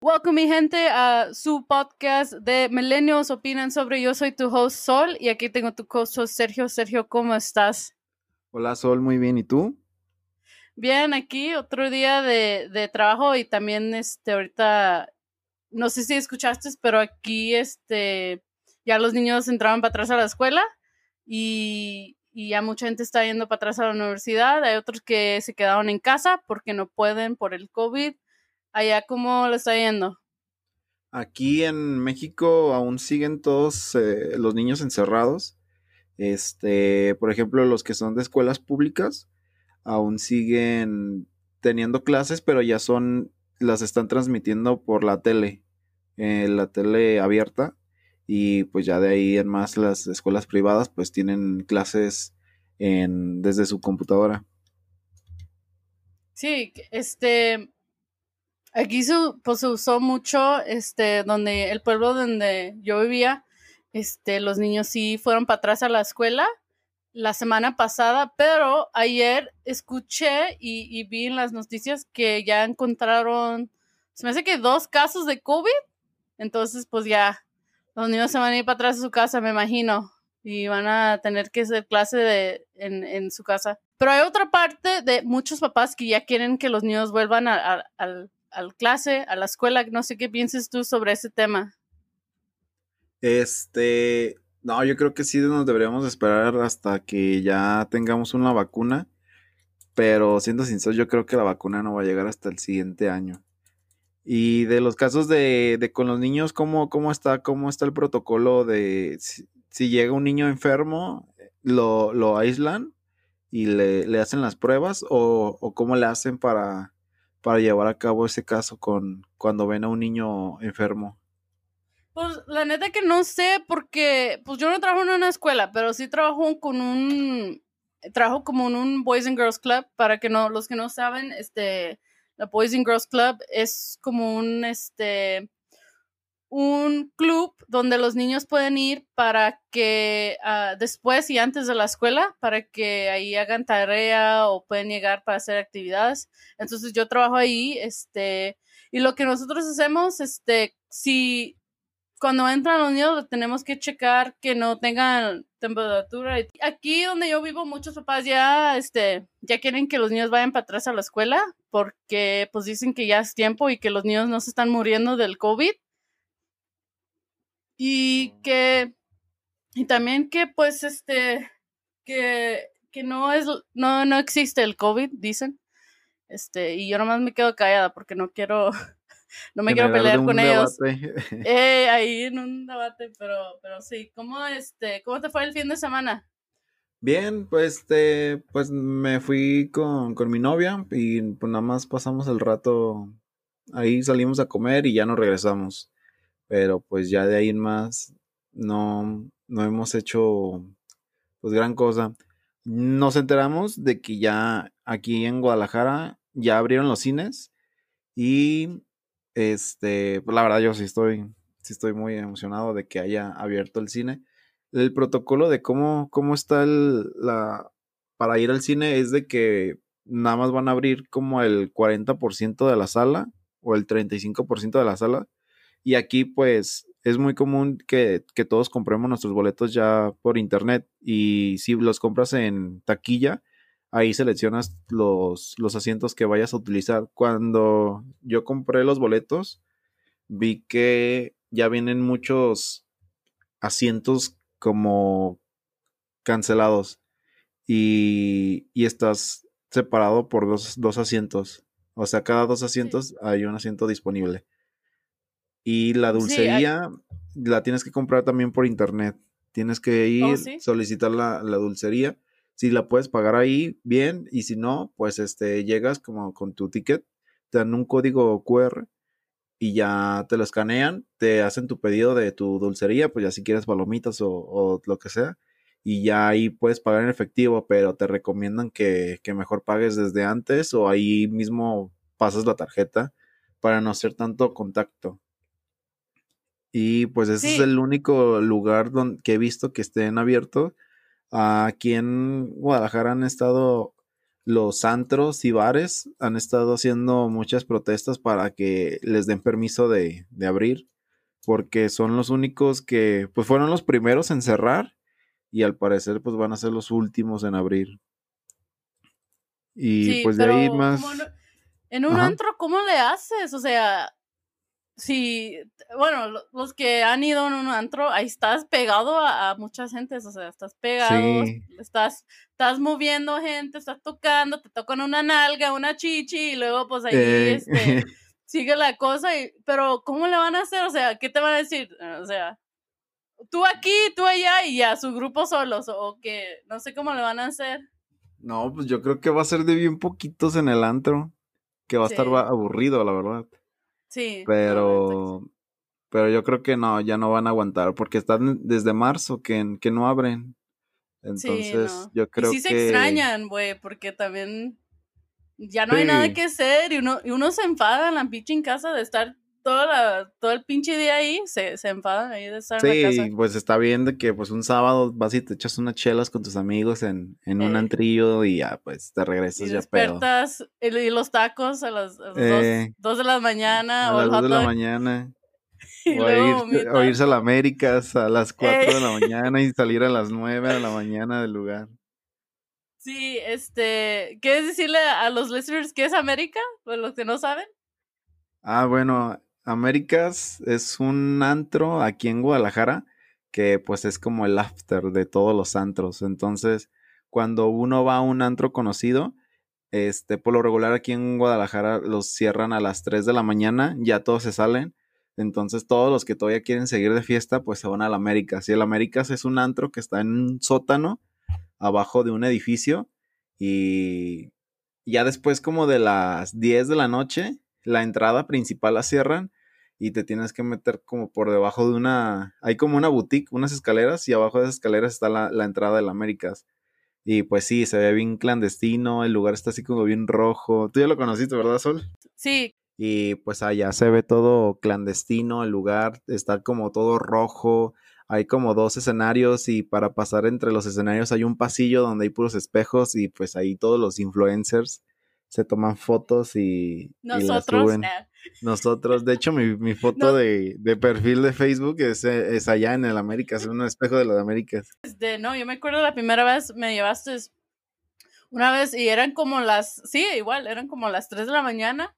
Welcome mi gente a su podcast de Millennials Opinan sobre Yo soy tu host Sol y aquí tengo tu host Sergio. Sergio, ¿cómo estás? Hola Sol, muy bien. ¿Y tú? Bien, aquí otro día de, de trabajo y también este ahorita no sé si escuchaste, pero aquí este ya los niños entraban para atrás a la escuela y, ya mucha gente está yendo para atrás a la universidad. Hay otros que se quedaron en casa porque no pueden por el COVID. Allá, ¿cómo le está yendo? Aquí en México aún siguen todos eh, los niños encerrados. Este, por ejemplo, los que son de escuelas públicas aún siguen teniendo clases, pero ya son, las están transmitiendo por la tele, eh, la tele abierta. Y pues ya de ahí en más las escuelas privadas pues tienen clases en, desde su computadora. Sí, este, Aquí se, pues, se usó mucho, este, donde el pueblo donde yo vivía, este, los niños sí fueron para atrás a la escuela la semana pasada, pero ayer escuché y, y, vi en las noticias que ya encontraron, se me hace que dos casos de COVID, entonces pues ya los niños se van a ir para atrás a su casa, me imagino, y van a tener que hacer clase de, en, en su casa. Pero hay otra parte de muchos papás que ya quieren que los niños vuelvan al a clase, a la escuela. No sé qué pienses tú sobre ese tema. Este, no, yo creo que sí nos deberíamos esperar hasta que ya tengamos una vacuna. Pero siendo sincero, yo creo que la vacuna no va a llegar hasta el siguiente año. Y de los casos de, de con los niños, ¿cómo, ¿cómo, está, ¿cómo está el protocolo de si, llega un niño enfermo, lo, lo aíslan y le, le, hacen las pruebas o, o cómo le hacen para, para llevar a cabo ese caso con cuando ven a un niño enfermo? Pues la neta que no sé porque pues yo no trabajo en una escuela, pero sí trabajo con un trabajo como en un Boys and Girls Club para que no los que no saben, este la Boys and Girls Club es como un este un club donde los niños pueden ir para que uh, después y antes de la escuela, para que ahí hagan tarea o pueden llegar para hacer actividades. Entonces yo trabajo ahí, este, y lo que nosotros hacemos, este, si cuando entran los niños tenemos que checar que no tengan temperatura. Aquí donde yo vivo, muchos papás ya, este, ya quieren que los niños vayan para atrás a la escuela porque pues dicen que ya es tiempo y que los niños no se están muriendo del COVID y que y también que pues este que, que no es no no existe el COVID dicen este y yo nomás me quedo callada porque no quiero no me quiero pelear con ellos. eh, ahí en un debate pero pero sí cómo este cómo te fue el fin de semana Bien, pues este, pues me fui con, con mi novia y pues nada más pasamos el rato ahí salimos a comer y ya nos regresamos. Pero pues ya de ahí en más no, no hemos hecho pues gran cosa. Nos enteramos de que ya aquí en Guadalajara ya abrieron los cines y este, pues la verdad yo sí estoy, sí estoy muy emocionado de que haya abierto el cine. El protocolo de cómo, cómo está el, la, para ir al cine es de que nada más van a abrir como el 40% de la sala o el 35% de la sala y aquí pues es muy común que, todos compremos nuestros boletos ya por internet y si los compras en taquilla, ahí seleccionas los, los asientos que vayas a utilizar. Cuando yo compré los boletos, vi que ya vienen muchos asientos como cancelados y, y estás separado por dos, dos, asientos. O sea, cada dos asientos hay un asiento disponible. Y la dulcería la tienes que comprar también por internet. Tienes que oh, ir, solicitar la, la, dulcería. Si la puedes pagar ahí, bien. Y si no, pues este, llegas como con tu ticket, te dan un código QR y ya te lo escanean, te hacen tu pedido de tu dulcería, pues ya si quieres palomitas o, o lo que sea. Y ya ahí puedes pagar en efectivo, pero te recomiendan que, que mejor pagues desde antes o ahí mismo pasas la tarjeta para no hacer tanto contacto. Y pues ese es el único lugar donde, que he visto que estén abiertos. Aquí en Guadalajara han estado los antros y bares, han estado haciendo muchas protestas para que les den permiso de, de abrir, porque son los únicos que, pues fueron los primeros en cerrar y al parecer pues van a ser los últimos en abrir. Y pues de ahí más... en un antro, ¿cómo le haces? O sea, si, bueno, los que han ido en un antro, ahí estás pegado a, muchas gentes, o sea, estás pegado, estás, estás moviendo gente, estás tocando, te tocan una nalga, una chichi, y luego pues ahí este, sigue la cosa, y, pero ¿cómo le van a hacer? O sea, ¿qué te van a decir? O sea, tú aquí, tú allá, y ya, su grupo solos, o que no sé cómo le van a hacer. No, pues yo creo que va a ser de bien poquitos en el antro, que va a estar aburrido, la verdad. Sí. Pero, pero yo creo que no, ya no van a aguantar porque están desde marzo que, que no abren. Entonces, yo creo que. Sí se extrañan, güey, porque también ya no hay nada que hacer y uno, y uno se enfada en la pinche en casa de estar toda todo el pinche día ahí, se, se enfadan ahí de estar en la casa. Sí, pues está bien de que pues un sábado vas y te echas unas chelas con tus amigos en, en un antrillo y ya pues te regresas y ya despertas y, los tacos a las, dos, eh, dos, de la mañana a o las dos de la mañana. o, irse a la Américas a las 4 de la mañana y salir a las 9 de la mañana del lugar. Sí, este, ¿quieres decirle a los listeners qué es América? Pues los que no saben. Ah, bueno, Américas es un antro aquí en Guadalajara que pues es como el after de todos los antros. Entonces, cuando uno va a un antro conocido, este, por lo regular aquí en Guadalajara los cierran a las 3 de la mañana, ya todos se salen. Entonces, todos los que todavía quieren seguir de fiesta, pues se van al Américas. Y el Américas es un antro que está en un sótano, abajo de un edificio. Y ya después como de las 10 de la noche, la entrada principal la cierran y te tienes que meter como por debajo de una, hay como una boutique, unas escaleras y abajo de esas escaleras está la, la entrada del Américas. Y pues sí, se ve bien clandestino, el lugar está así como bien rojo. Tú ya lo conociste, ¿verdad, Sol? Sí. Y pues allá se ve todo clandestino, el lugar está como todo rojo, hay como dos escenarios y para pasar entre los escenarios hay un pasillo donde hay puros espejos y pues ahí todos los influencers se toman fotos y, Nosotros, las suben. Nosotros, de hecho, mi, mi foto de, de, perfil de Facebook es, es, allá en el América, es un espejo de las Américas. Este, no, yo me acuerdo la primera vez me llevaste una vez y eran como las, sí, igual, eran como las 3 de la mañana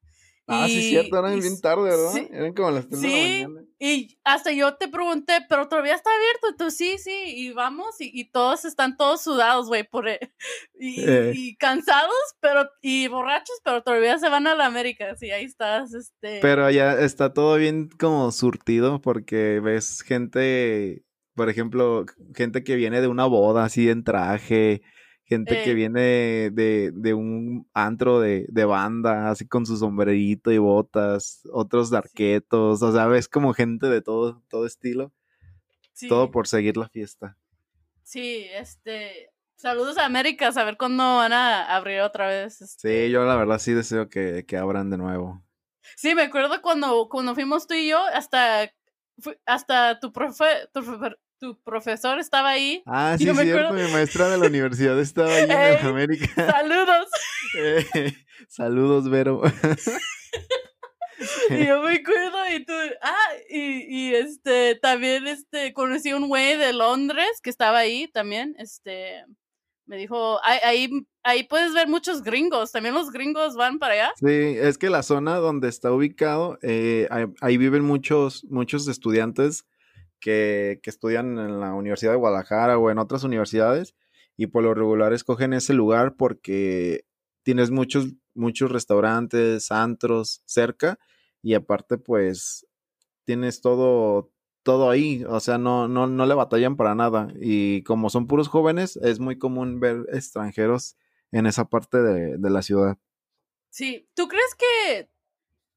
Ah, sí, cierto, eran bien tarde, ¿verdad? eran como las 3 de la mañana. Y hasta yo te pregunté, pero todavía está abierto. Tú sí, sí, y vamos, y, todos están todos sudados, güey, por e, y, eh. y, cansados, pero, y borrachos, pero todavía se van a la América. Sí, ahí estás, este. Pero allá está todo bien como surtido, porque ves gente, por ejemplo, gente que viene de una boda así en traje gente que viene de, de, un antro de, de, banda, así con su sombrerito y botas, otros de arquetos, o sea, ves como gente de todo, todo estilo, todo por seguir la fiesta. Sí, este, saludos a América, a ver cuándo van a abrir otra vez. Sí, este yo la verdad sí deseo que, que abran de nuevo. Sí, me acuerdo cuando, cuando fuimos tú y yo, hasta, hasta tu profe, tu, tu profesor estaba ahí. Ah, sí, cierto, mi maestra de la universidad estaba ahí en América. Saludos. Eh, saludos, Vero. y yo me acuerdo y tú, ah, y, y este, también, este, conocí a un güey de Londres que estaba ahí también, este, me dijo, ahí, ahí puedes ver muchos gringos, también los gringos van para allá. Sí, es que la zona donde está ubicado, eh, ahí, viven muchos, muchos estudiantes que, estudian en la Universidad de Guadalajara o en otras universidades y por lo regular escogen ese lugar porque tienes muchos, muchos restaurantes, antros cerca y aparte pues tienes todo, todo ahí, o sea, no, no, no le batallan para nada y como son puros jóvenes es muy común ver extranjeros en esa parte de, de la ciudad. Sí, ¿tú crees que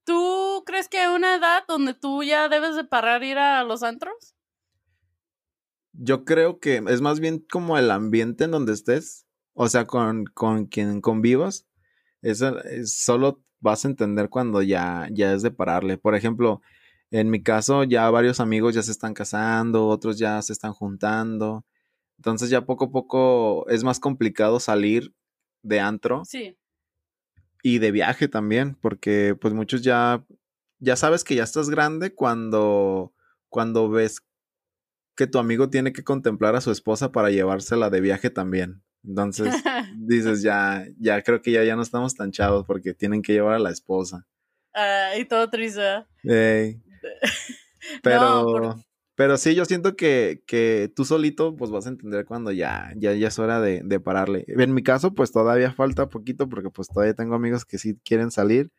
¿Tú crees que hay una edad donde tú ya debes de parar ir a los antros? Yo creo que es más bien como el ambiente en donde estés, o sea, con, con quien convivas, eso, solo vas a entender cuando ya, ya es de pararle. Por ejemplo, en mi caso ya varios amigos ya se están casando, otros ya se están juntando, Entonces ya poco a poco es más complicado salir de antro. Sí. Y de viaje también, porque pues muchos ya, ya sabes que ya estás grande cuando, cuando ves que tu amigo tiene que contemplar a su esposa para llevársela de viaje también. Entonces dices, ya, ya creo que ya, ya no estamos tan chavos porque tienen que llevar a la esposa. Ah, y todo triste. Pero, pero sí, yo siento que, que, tú solito pues vas a entender cuando ya, ya, ya es hora de, de, pararle. En mi caso, pues todavía falta poquito porque pues todavía tengo amigos que sí quieren salir,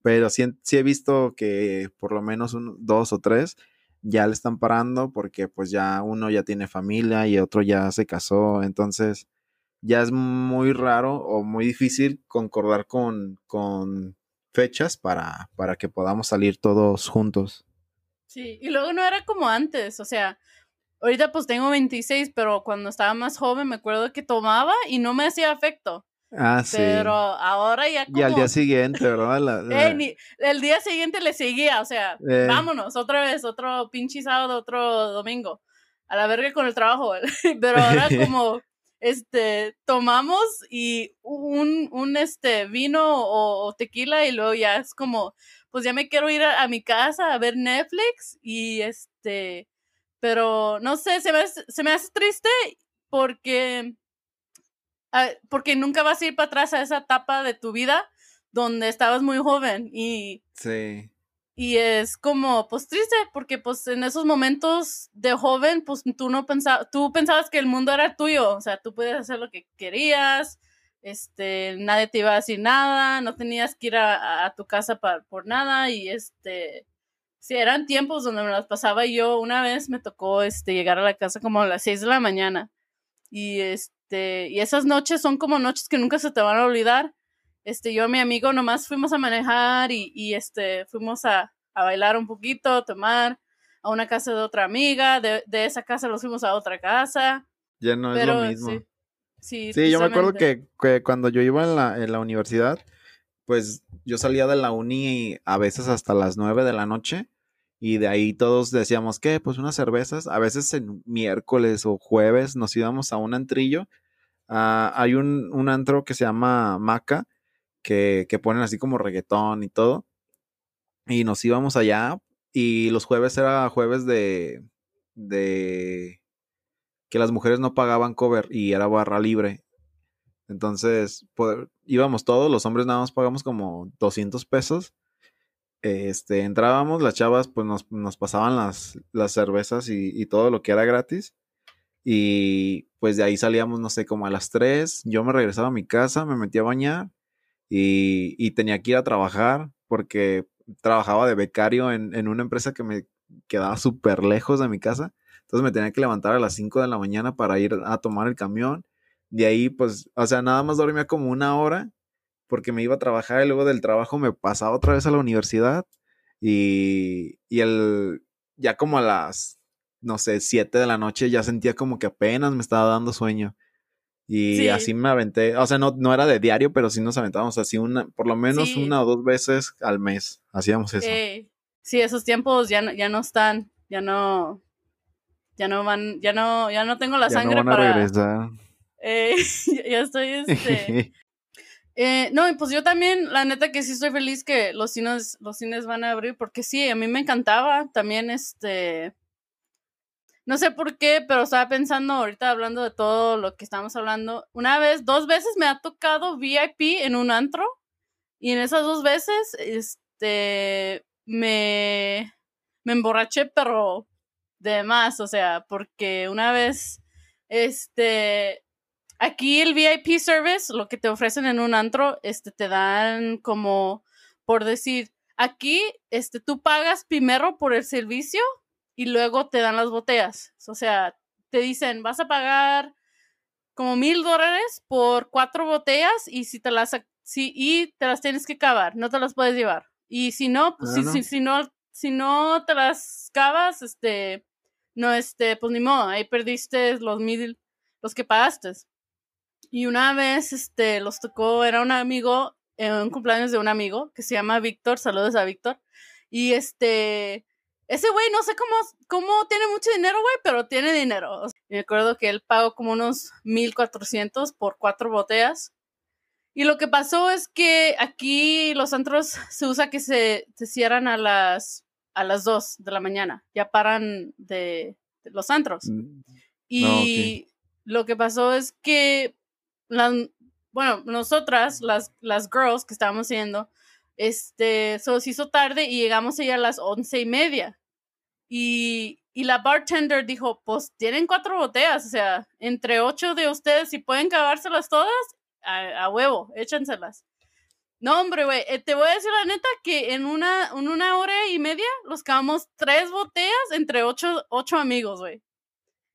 pero sí, sí he visto que por lo menos dos o tres ya le están parando porque pues ya uno ya tiene familia y otro ya se casó, entonces ya es muy raro o muy difícil concordar con, con fechas para, para que podamos salir todos juntos. Sí, y luego no era como antes, o sea, ahorita pues tengo 26, pero cuando estaba más joven me acuerdo que tomaba y no me hacía efecto. Ah, sí. Pero ahora ya como... Y al día siguiente, ¿verdad? el día siguiente le seguía, o sea, eh. vámonos, otra vez, otro pinche sábado, otro domingo. A la verga con el trabajo. pero ahora como este, tomamos y un, un este, vino o, tequila y luego ya es como, pues ya me quiero ir a, mi casa a ver Netflix y este, pero no sé, se me, se me hace triste porque, ah, porque nunca vas a ir para atrás a esa etapa de tu vida donde estabas muy joven y... Sí. Y es como, pues triste, porque pues en esos momentos de joven, pues tú no pensabas, tú pensabas que el mundo era tuyo, o sea, tú podías hacer lo que querías, este, nadie te iba a decir nada, no tenías que ir a, tu casa por nada y este, sí, eran tiempos donde me las pasaba yo, una vez me tocó, este, llegar a la casa como a las 6 de la mañana y este, y esas noches son como noches que nunca se te van a olvidar este, yo y mi amigo nomás fuimos a manejar y, y este, fuimos a, a, bailar un poquito, a tomar a una casa de otra amiga, de, de esa casa nos fuimos a otra casa. Ya no es lo mismo. Sí, sí, sí yo me acuerdo que, que, cuando yo iba en la, en la universidad, pues yo salía de la uni a veces hasta las nueve de la noche y de ahí todos decíamos que pues unas cervezas, a veces en miércoles o jueves nos íbamos a un antrillo. Uh, hay un, un antro que se llama Maca, que, ponen así como reggaetón y todo. Y nos íbamos allá y los jueves era jueves de, de que las mujeres no pagaban cover y era barra libre. Entonces, íbamos todos, los hombres nada más pagamos como 200 pesos. Este, entrábamos, las chavas pues nos, nos pasaban las, las cervezas y, y, todo lo que era gratis. Y pues de ahí salíamos, no sé, como a las 3. Yo me regresaba a mi casa, me metía a bañar y, tenía que ir a trabajar porque trabajaba de becario en, en una empresa que me quedaba súper lejos de mi casa. Entonces me tenía que levantar a las 5 de la mañana para ir a tomar el camión. De ahí, pues, o sea, nada más dormía como una hora porque me iba a trabajar y luego del trabajo me pasaba otra vez a la universidad y, y el, ya como a las, no sé, 7 de la noche ya sentía como que apenas me estaba dando sueño. Y así me aventé, o sea, no, no era de diario, pero sí nos aventábamos así una, por lo menos una o dos veces al mes. Hacíamos eso. sí, esos tiempos ya no, ya no están, ya no, ya no van, ya no, ya no tengo la sangre no van para. A regresar. Eh, ya estoy, este. eh, no, pues yo también, la neta que sí estoy feliz que los cines, los cines van a abrir, porque sí, a mí me encantaba también, este, no sé por qué, pero estaba pensando ahorita hablando de todo lo que estamos hablando. Una vez, dos veces me ha tocado VIP en un antro y en esas dos veces, este, me, me emborraché, pero de más, o sea, porque una vez, este, aquí el VIP service, lo que te ofrecen en un antro, este, te dan como, por decir, aquí, este, tú pagas primero por el servicio y luego te dan las botellas. O sea, te dicen, vas a pagar como mil dólares por cuatro botellas y si te las si, y te las tienes que cavar, no te las puedes llevar. Y si no, pues si, si, si, no, si no te las cavas, este, no, este, pues ni modo, ahí perdiste los mil, los que pagaste. Y una vez, este, los tocó, era un amigo, en un cumpleaños de un amigo que se llama Víctor, saludos a Víctor. Y este, ese güey no sé cómo, cómo tiene mucho dinero, güey, pero tiene dinero. me acuerdo que él pagó como unos 1400 por cuatro botellas. Y lo que pasó es que aquí los antros se usa que se, se cierran a las, a las 2 de la mañana. Ya paran de, los antros. Mm. Y lo que pasó es que, bueno, nosotras, las, las girls que estábamos yendo, este, se hizo tarde y llegamos allá a las once y media. Y, la bartender dijo, pues tienen cuatro botellas, o sea, entre ocho de ustedes, si pueden acabárselas todas, a, huevo, échenselas. No, hombre, güey, eh, te voy a decir la neta que en una, en una hora y media los acabamos tres botellas entre ocho, ocho amigos, güey.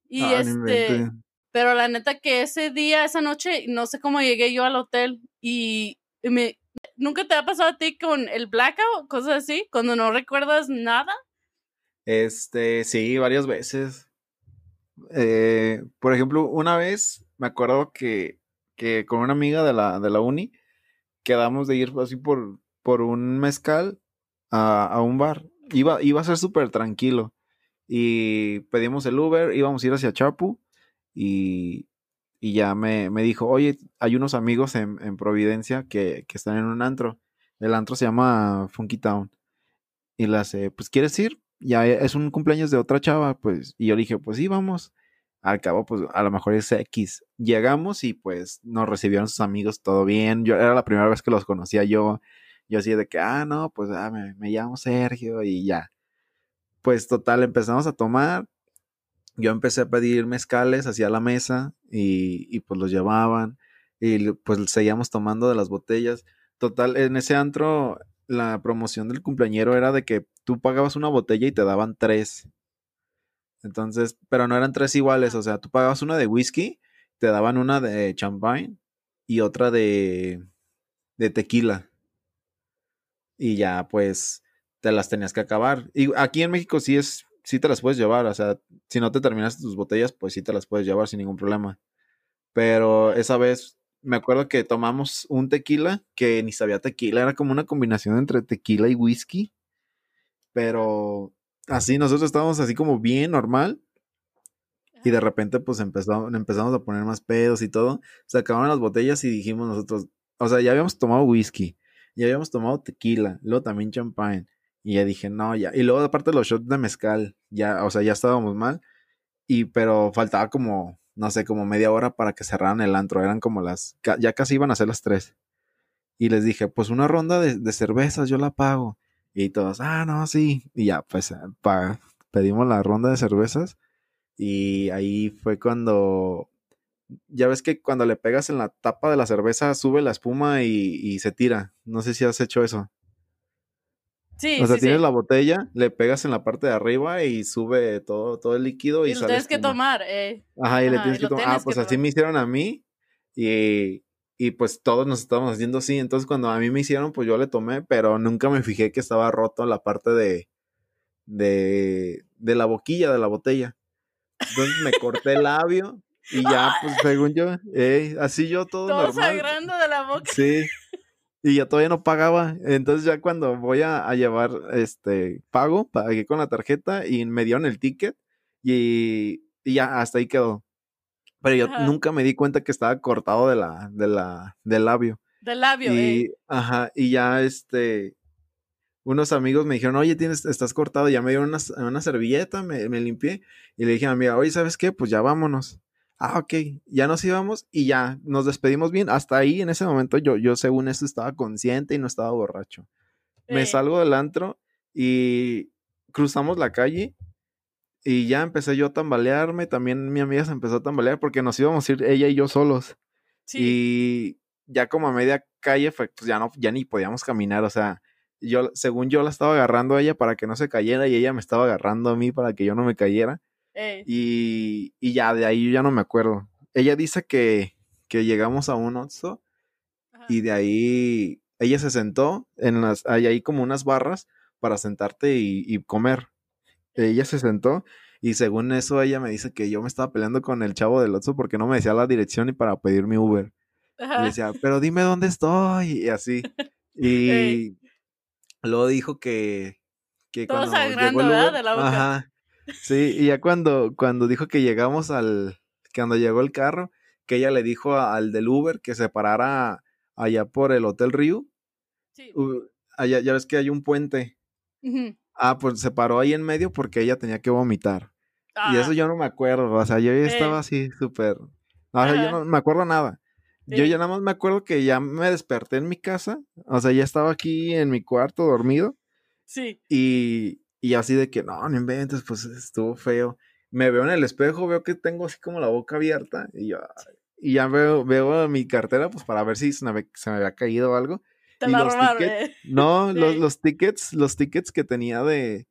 Y ah, este, pero la neta que ese día, esa noche, no sé cómo llegué yo al hotel y, me, ¿nunca te ha pasado a ti con el blackout, cosas así, cuando no recuerdas nada? Este, sí, varias veces. Eh, por ejemplo, una vez me acuerdo que, que con una amiga de la, de la uni quedamos de ir así por, por un mezcal a, a un bar. Iba, iba a ser súper tranquilo. Y pedimos el Uber, íbamos a ir hacia Chapu y, y ya me, me, dijo, oye, hay unos amigos en, en Providencia que, que, están en un antro. El antro se llama Funky Town. Y le hace, pues, ¿quieres ir? Ya es un cumpleaños de otra chava, pues, y yo dije, pues sí, vamos. Al cabo, pues a lo mejor es X. Llegamos y pues nos recibieron sus amigos todo bien. Yo era la primera vez que los conocía yo. Yo así de que, ah, no, pues ah, me, me llamo Sergio y ya. Pues total, empezamos a tomar. Yo empecé a pedir mezcales hacia la mesa y, y pues los llevaban y pues seguíamos tomando de las botellas. Total, en ese antro la promoción del cumpleañero era de que tú pagabas una botella y te daban tres. Entonces, pero no eran tres iguales, o sea, tú pagabas una de whisky, te daban una de champagne y otra de, de tequila. Y ya, pues, te las tenías que acabar. Y aquí en México sí es, sí te las puedes llevar, o sea, si no te terminas tus botellas, pues sí te las puedes llevar sin ningún problema. Pero esa vez me acuerdo que tomamos un tequila que ni sabía tequila, era como una combinación entre tequila y whisky. Pero así nosotros estábamos así como bien normal. Y de repente pues empezamos, empezamos a poner más pedos y todo. Se acabaron las botellas y dijimos nosotros, o sea, ya habíamos tomado whisky, ya habíamos tomado tequila, luego también champagne. Y ya dije, no, ya. Y luego aparte los shots de mezcal, ya, o sea, ya estábamos mal. Y pero faltaba como no sé, como media hora para que cerraran el antro. Eran como las, ya casi iban a ser las tres. Y les dije, pues una ronda de, cervezas yo la pago. Y todos, ah, no, sí. Y ya, pues pedimos la ronda de cervezas. Y ahí fue cuando, ya ves que cuando le pegas en la tapa de la cerveza sube la espuma y, y se tira. No sé si has hecho eso. Sí, o sea, tienes la botella, le pegas en la parte de arriba y sube todo, todo el líquido y, y lo tienes que tomar, eh. Ajá, y le tienes que tomar. Ah, pues así me hicieron a mí y, y pues todos nos estábamos haciendo así. Entonces cuando a mí me hicieron, pues yo le tomé, pero nunca me fijé que estaba roto la parte de, de, de la boquilla de la botella. Entonces me corté el labio y ya, pues según yo, eh, así yo todo, todo normal. sangrando de la boca. Sí. Y ya todavía no pagaba. Entonces ya cuando voy a, llevar este pago, pagué con la tarjeta y me dieron el ticket y, ya hasta ahí quedó. Pero yo nunca me di cuenta que estaba cortado de la, de la, del labio. Del labio, y, eh. Ajá, y ya este, unos amigos me dijeron, oye, tienes, estás cortado, ya me dieron una, una servilleta, me, me, limpié, y le dije a mi amiga, oye, ¿sabes qué? Pues ya vámonos ah, ok, ya nos íbamos y ya nos despedimos bien. Hasta ahí, en ese momento, yo, yo según eso estaba consciente y no estaba borracho. Me salgo del antro y cruzamos la calle y ya empecé yo a tambalearme. También mi amiga se empezó a tambalear porque nos íbamos a ir ella y yo solos. Y ya como a media calle, pues ya, no, ya ni podíamos caminar. O sea, yo, según yo la estaba agarrando a ella para que no se cayera y ella me estaba agarrando a mí para que yo no me cayera. Y, y, ya de ahí yo ya no me acuerdo. Ella dice que, que llegamos a un Oxxo y de ahí ella se sentó en las, hay ahí como unas barras para sentarte y, comer. Ella se sentó y según eso ella me dice que yo me estaba peleando con el chavo del Oxxo porque no me decía la dirección y para pedir mi Uber. Y decía, pero dime dónde estoy y así. Y luego dijo que, que Todo cuando llegó el ¿verdad? Uber- De la boca. Ajá. Sí, y ya cuando, cuando dijo que llegamos al, cuando llegó el carro, que ella le dijo a- al del Uber que se parara allá por el Hotel Rio, Sí. allá ya ves que hay un puente. Ah, pues se paró ahí en medio porque ella tenía que vomitar. Y Ah, eso yo no me acuerdo, o sea, yo ya estaba así súper... O sea, yo no me acuerdo nada. Yo ya nada más me acuerdo que ya me desperté en mi casa, o sea, ya estaba aquí en mi cuarto dormido Sí. y, y así de que, no, no inventes, pues estuvo feo. Me veo en el espejo, veo que tengo así como la boca abierta y, yo, y ya veo, veo mi cartera, pues para ver si se me, se me había caído o algo. Te Y la los robaron, tickets- eh. No, los, los tickets, los tickets que tenía de,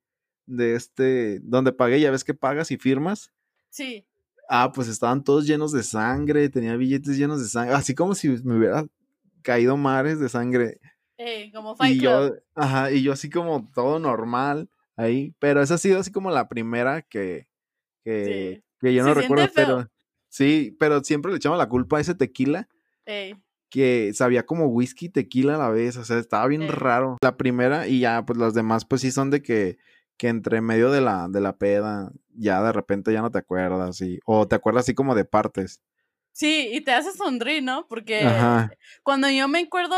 de este, donde pagué, ya ves que pagas y firmas. Sí. Ah, pues estaban todos llenos de sangre, tenía billetes llenos de sangre, así como si me hubiera caído mares de sangre. Ey, como Fight Y Club. yo, ajá, y yo así como todo normal ahí, pero esa ha sido así como la primera que, que, Sí. que yo no recuerdo, pero sí, pero siempre le echamos la culpa a ese tequila Ey. que sabía como whisky, tequila a la vez, o sea, estaba bien Ey. raro. La primera y ya, pues las demás, pues sí son de que, que entre medio de la, de la peda, ya de repente ya no te acuerdas, y, o te acuerdas así como de partes. Sí, y te hace sonreír, ¿no? Porque Ajá, cuando yo me acuerdo,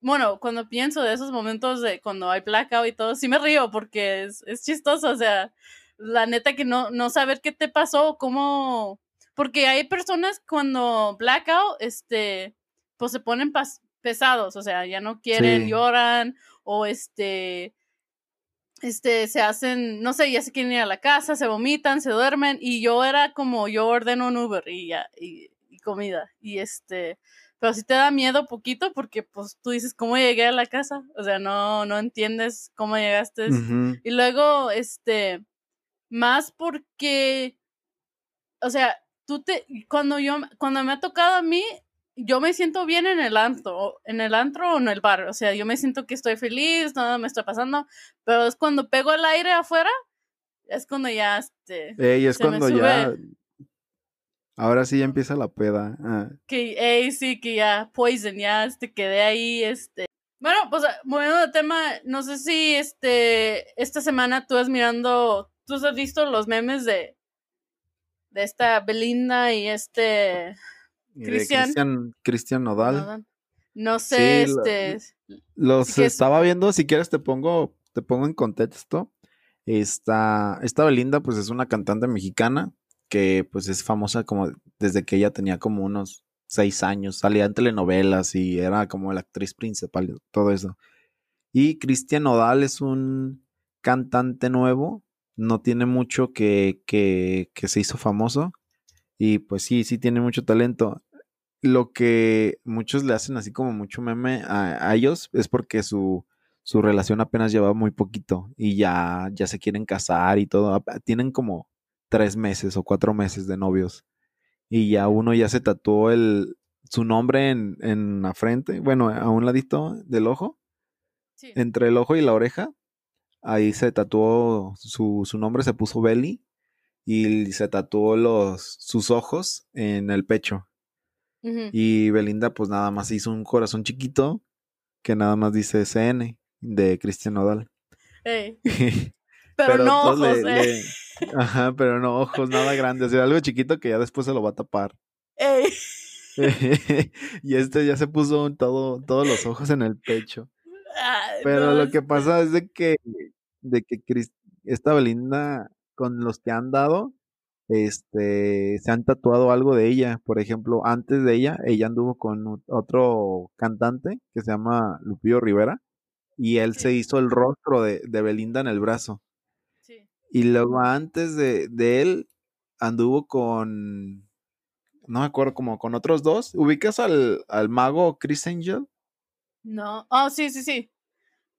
bueno, cuando pienso de esos momentos de cuando hay blackout y todo, sí me río porque es, es chistoso, o sea, la neta que no, no saber qué te pasó, cómo, porque hay personas cuando blackout, este, pues se ponen pas- pesados, o sea, ya no quieren, Sí. lloran, o este, este, se hacen, no sé, ya se quieren ir a la casa, se vomitan, se duermen, y yo era como, yo ordeno un Uber y ya, y, y comida, y este, pero sí te da miedo poquito porque pues tú dices, ¿cómo llegué a la casa? O sea, no, no entiendes cómo llegaste. ujú, Y luego, este, más porque, o sea, tú te, cuando yo, cuando me ha tocado a mí, yo me siento bien en el antro, en el antro o en el bar, o sea, yo me siento que estoy feliz, nada me está pasando, pero es cuando pego el aire afuera, es cuando ya, este, Ey, es se me cuando ya, sube. Ahora sí ya empieza la peda. ah. que, ey, sí, que ya, Poison, ya, este, quedé ahí, este. Bueno, pues, moviendo de tema, no sé si, este, esta semana tú has mirando, tú has visto los memes de, de esta Belinda y este, Cristian. Cristian, Nodal. no, sé, Sí, lo- este, Los es- estaba viendo, si quieres te pongo, te pongo en contexto. Esta, esta Belinda, pues es una cantante mexicana que pues es famosa como desde que ella tenía como unos seis años, salía en telenovelas y era como la actriz principal, todo eso. Y Cristian Nodal es un cantante nuevo, no tiene mucho que, que, que se hizo famoso y pues sí, sí tiene mucho talento lo que muchos le hacen así como mucho meme a, a ellos es porque su, su relación apenas lleva muy poquito y ya, ya se quieren casar y todo. Tienen como tres meses o cuatro meses de novios y ya uno ya se tatuó el, su nombre en, en la frente, bueno, a un ladito del ojo, sí, entre el ojo y la oreja. Ahí se tatuó su, su nombre, se puso Belly y se tatuó los, sus ojos en el pecho. Y Belinda, pues nada más hizo un corazón chiquito que nada más dice CN de Cristian Nodal. ey, pero, no ojos, le- eh, le- Ajá, pero no ojos, nada grande. O sea, algo chiquito que ya después se lo va a tapar. ey, y este ya se puso un todo, todos los ojos en el pecho. ay, Pero no, lo que pasa es de que, de que Cris- esta Belinda, con los que han dado, este, se han tatuado algo de ella. Por ejemplo, antes de ella, ella anduvo con otro cantante que se llama Lupillo Rivera y él se hizo el rostro de, de Belinda en el brazo. Y luego antes de, de él, anduvo con, no me acuerdo, como con otros dos. ¿Ubicas al, al mago Chris Angel? no, oh, sí, sí, sí,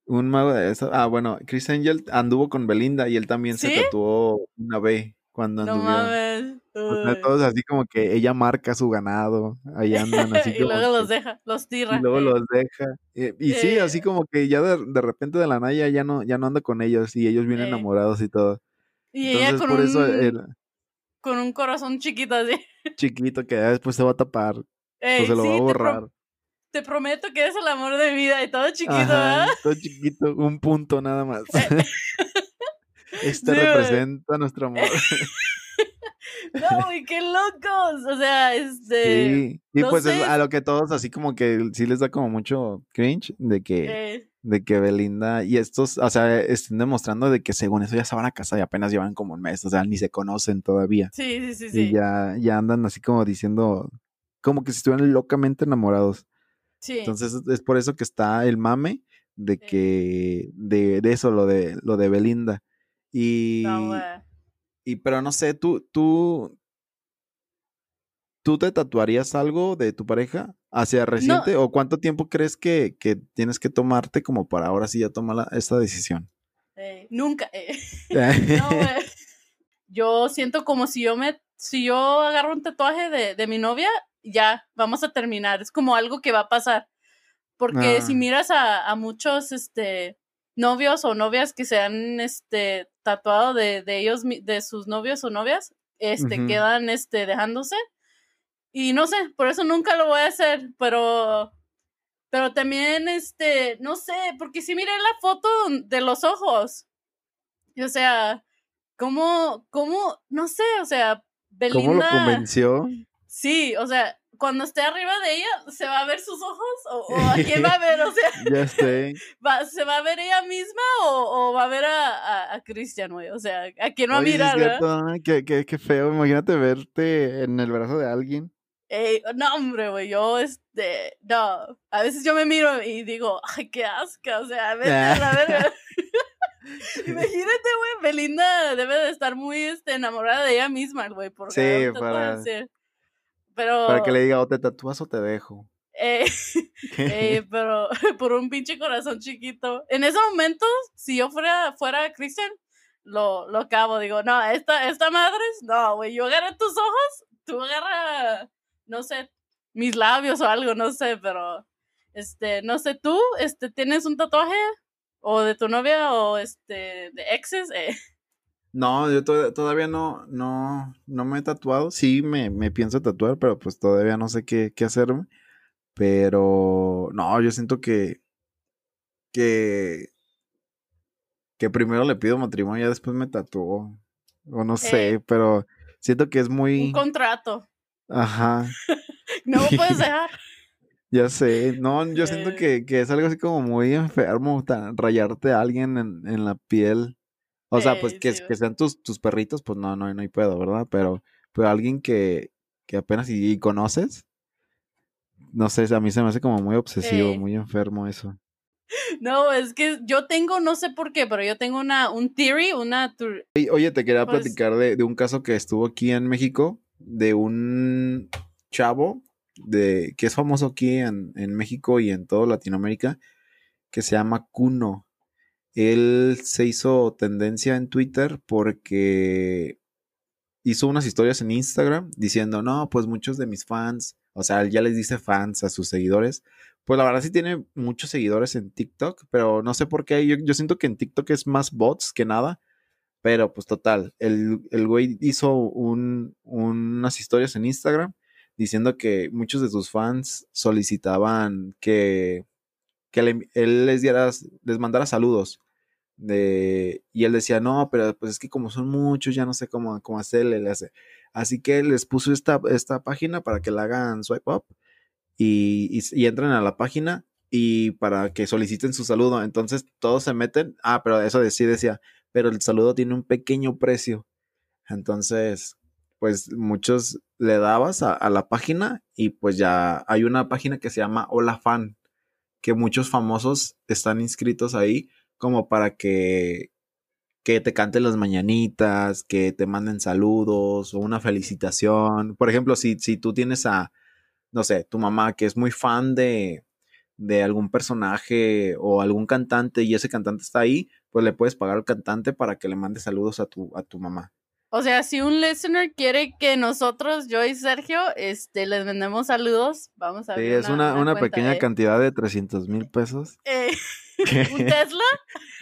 Un mago de eso. Ah, bueno, Chris Angel anduvo con Belinda y él también se tatuó una B cuando no anduvieron. mames, O sea, ay. todos así como que ella marca su ganado, ahí andan así y como luego los que- deja, los y tira, luego ey. los deja. Eh, y sí, así Eh. como que ya de, de repente de la nada ya no, ya no anda con ellos y ellos bien Eh. enamorados y todo. Y ella con por eso un, el con un corazón chiquito así. chiquito que después se va a tapar o se lo sí, va a te, pro- borrar. te prometo que eres el amor de mi vida y todo chiquito, Ajá, ¿verdad? todo chiquito, un punto nada más. Este representa nuestro amor. No, güey, qué locos. O sea, este. Sí, y no pues sé. a lo que todos así como que sí les da como mucho cringe de que, eh, de que Belinda y estos, o sea, estén demostrando de que según eso ya se van a casa y apenas llevan como un mes, o sea, ni se conocen todavía. sí, sí, sí, Y sí. ya, ya andan así como diciendo, como que si estuvieran locamente enamorados. Sí. Entonces es- por eso que está el mame de Sí. que, de, de eso, lo de, lo de Belinda. Y, No. Y pero no sé, tú, tú, ¿tú te tatuarías algo de tu pareja hacia reciente? ¿O cuánto tiempo crees que, que tienes que tomarte como para ahora sí ya tomar esta decisión? Eh, nunca. eh. No, güey. Yo siento como si yo me. Si yo agarro un tatuaje de, de mi novia, ya, vamos a terminar. Es como algo que va a pasar. Porque Ah. si miras a, a muchos este, novios o novias que se han este, tatuado de, de ellos, de sus novios o novias, este, quedan este, dejándose. Y no sé, por eso nunca lo voy a hacer, pero. Pero también, este, no sé, porque si miré la foto de los ojos. O sea, ¿cómo, cómo, no sé, o sea, Belinda. ¿Cómo lo convenció? Sí, o sea, cuando esté arriba de ella, ¿se va a ver sus ojos? ¿O, o a quién va a ver? O sea, Ya sé. ¿va- ¿se va a ver ella misma o, o va a ver a, a, a Christian, güey? O sea, ¿a quién va a Oye, mirar, verdad? cierto, ¿no? qué, qué, qué feo. Imagínate verte en el brazo de alguien. Ey, no, hombre, güey, yo, este, no, a veces yo me miro y digo, ay, qué asco, o sea, a la verga. Imagínate, güey, Belinda debe de estar muy, este, enamorada de ella misma, güey, por Sí, para-. Pero, Para que le diga, o te tatúas o te dejo. eh, eh, pero por un pinche corazón chiquito. En ese momento, si yo fuera, fuera Christian, lo, lo acabo, digo, no, esta, esta madre, no, güey, yo agarré tus ojos, tú agarra, no sé, mis labios o algo, no sé, pero, este, no sé, tú, este, ¿tienes un tatuaje? ¿O de tu novia o, este, de exes? Eh, No, yo to- todavía no, no, no me he tatuado. Sí, me, me pienso tatuar, pero pues todavía no sé qué, qué hacerme. Pero no, yo siento que, que, que primero le pido matrimonio y después me tatúo. O no sé, Eh. pero siento que es un muy, contrato. ajá, No lo puedes dejar. ya sé. No, yo siento Eh. que, que es algo así como muy enfermo, tan- rayarte a alguien en, en la piel. O sea, pues que, que sean tus, tus perritos, pues no, no, no hay pedo, ¿verdad? Pero, pero alguien que, que apenas y, y conoces, no sé, a mí se me hace como muy obsesivo, muy enfermo eso. No, es que yo tengo, no sé por qué, pero yo tengo una, un theory, una, Oye, te quería Pues- platicar de, de un caso que estuvo aquí en México, de un chavo de, que es famoso aquí en, en México y en toda Latinoamérica, que se llama Kuno. Él se hizo tendencia en Twitter porque hizo unas historias en Instagram diciendo, no, pues muchos de mis fans, o sea, él ya les dice fans a sus seguidores. Pues la verdad sí tiene muchos seguidores en TikTok, pero no sé por qué. Yo, yo siento que en TikTok es más bots que nada. Pero pues total, el, el güey hizo un- unas historias en Instagram diciendo que muchos de sus fans solicitaban que, que él les diera, les mandara saludos. Y él decía, no, pero pues es que como son muchos, ya no sé cómo, cómo hacerle. le hace. Así que les puso esta, esta página para que la hagan swipe up y, y, y entren a la página y para que soliciten su saludo. Entonces todos se meten. Ah, pero eso de, sí decía, pero el saludo tiene un pequeño precio. Entonces, pues muchos le dabas a, a la página y pues ya hay una página que se llama Hola Fan, que muchos famosos están inscritos ahí como para que, que te canten las mañanitas, que te manden saludos o una felicitación. Por ejemplo, si, si tú tienes a, no sé, tu mamá que es muy fan de, de algún personaje o algún cantante y ese cantante está ahí, pues le puedes pagar al cantante para que le mande saludos a tu, a tu mamá. O sea, si un listener quiere que nosotros, yo y Sergio, este, les vendemos saludos, vamos a Sí, ver. es una, una pequeña cantidad de 300 mil pesos. Eh, ¿Un Tesla?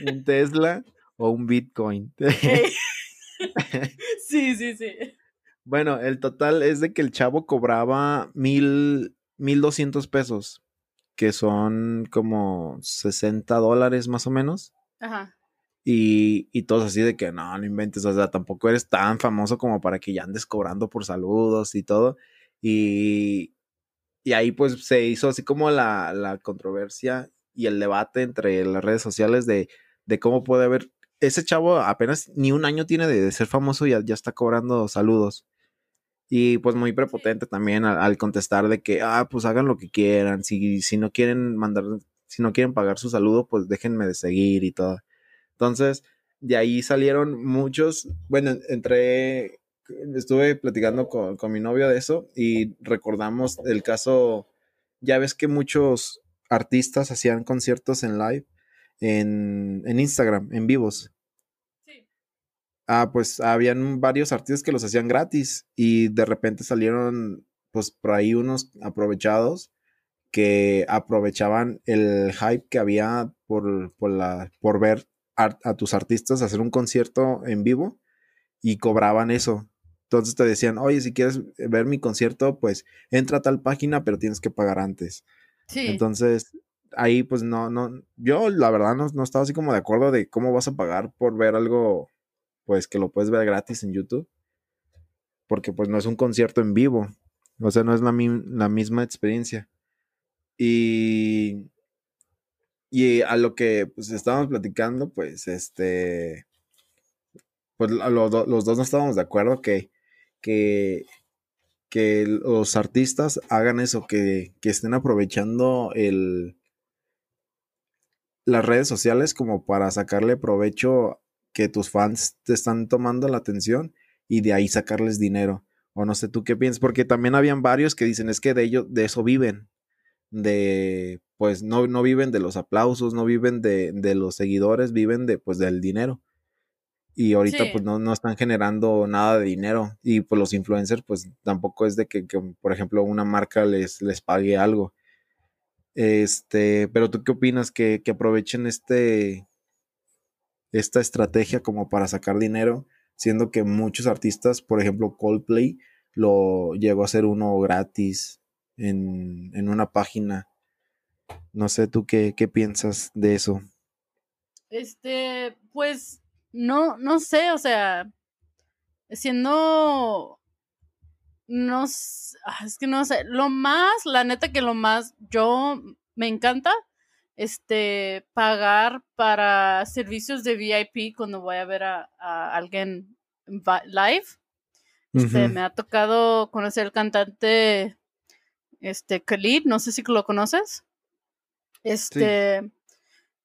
un Tesla o un Bitcoin. Eh, sí, sí, sí. Bueno, el total es de que el chavo cobraba mil, mil doscientos pesos que son como 60 dólares más o menos. Ajá. Y, y todos así de que no, no inventes, o sea, tampoco eres tan famoso como para que ya andes cobrando por saludos y todo. Y, y ahí pues se hizo así como la, la controversia y el debate entre las redes sociales de, de cómo puede haber ese chavo apenas ni un año tiene de, ser famoso y ya, ya, está cobrando saludos. Y pues muy prepotente también al, contestar de que, ah, pues hagan lo que quieran. Si, si no quieren mandar, si no quieren pagar su saludo, pues déjenme de seguir y todo. Entonces, de ahí salieron muchos, bueno, entre, estuve platicando con, con mi novio de eso y recordamos el caso, ya ves que muchos artistas hacían conciertos en live en, en Instagram, en vivos. Sí. Ah, pues habían varios artistas que los hacían gratis y de repente salieron, pues por ahí unos aprovechados que aprovechaban el hype que había por, por, la, por ver a, tus artistas hacer un concierto en vivo y cobraban eso. Entonces te decían, oye, si quieres ver mi concierto, pues entra a tal página, pero tienes que pagar antes. Sí. Entonces, ahí pues no, no, yo la verdad no, no estaba así como de acuerdo de cómo vas a pagar por ver algo, pues que lo puedes ver gratis en YouTube. Porque pues no es un concierto en vivo. O sea, no es la, la misma experiencia. Y, y a lo que pues estábamos platicando, pues este, pues los dos no estábamos de acuerdo que, que, que los artistas hagan eso, que, que estén aprovechando el, las redes sociales como para sacarle provecho que tus fans te están tomando la atención y de ahí sacarles dinero. O no sé tú qué piensas, porque también habían varios que dicen es que de ello, de eso viven. De pues no, no viven de los aplausos, no viven de, de los seguidores, viven de pues del dinero. Y ahorita pues no, no, están generando nada de dinero. Y pues los influencers pues tampoco es de que, que, por ejemplo una marca les, les pague algo. Este, pero tú qué opinas que, aprovechen este esta estrategia como para sacar dinero, siendo que muchos artistas, por ejemplo Coldplay, lo llegó a hacer uno gratis en, en una página. No sé, ¿tú qué, qué piensas de eso? Este, pues, no, no sé, o sea, siendo no ah, es que no sé, lo más, la neta que lo más yo me encanta este pagar para servicios de VIP cuando voy a ver a, alguien live. Este, me ha tocado conocer el cantante este Khalid, no sé si lo conoces. Este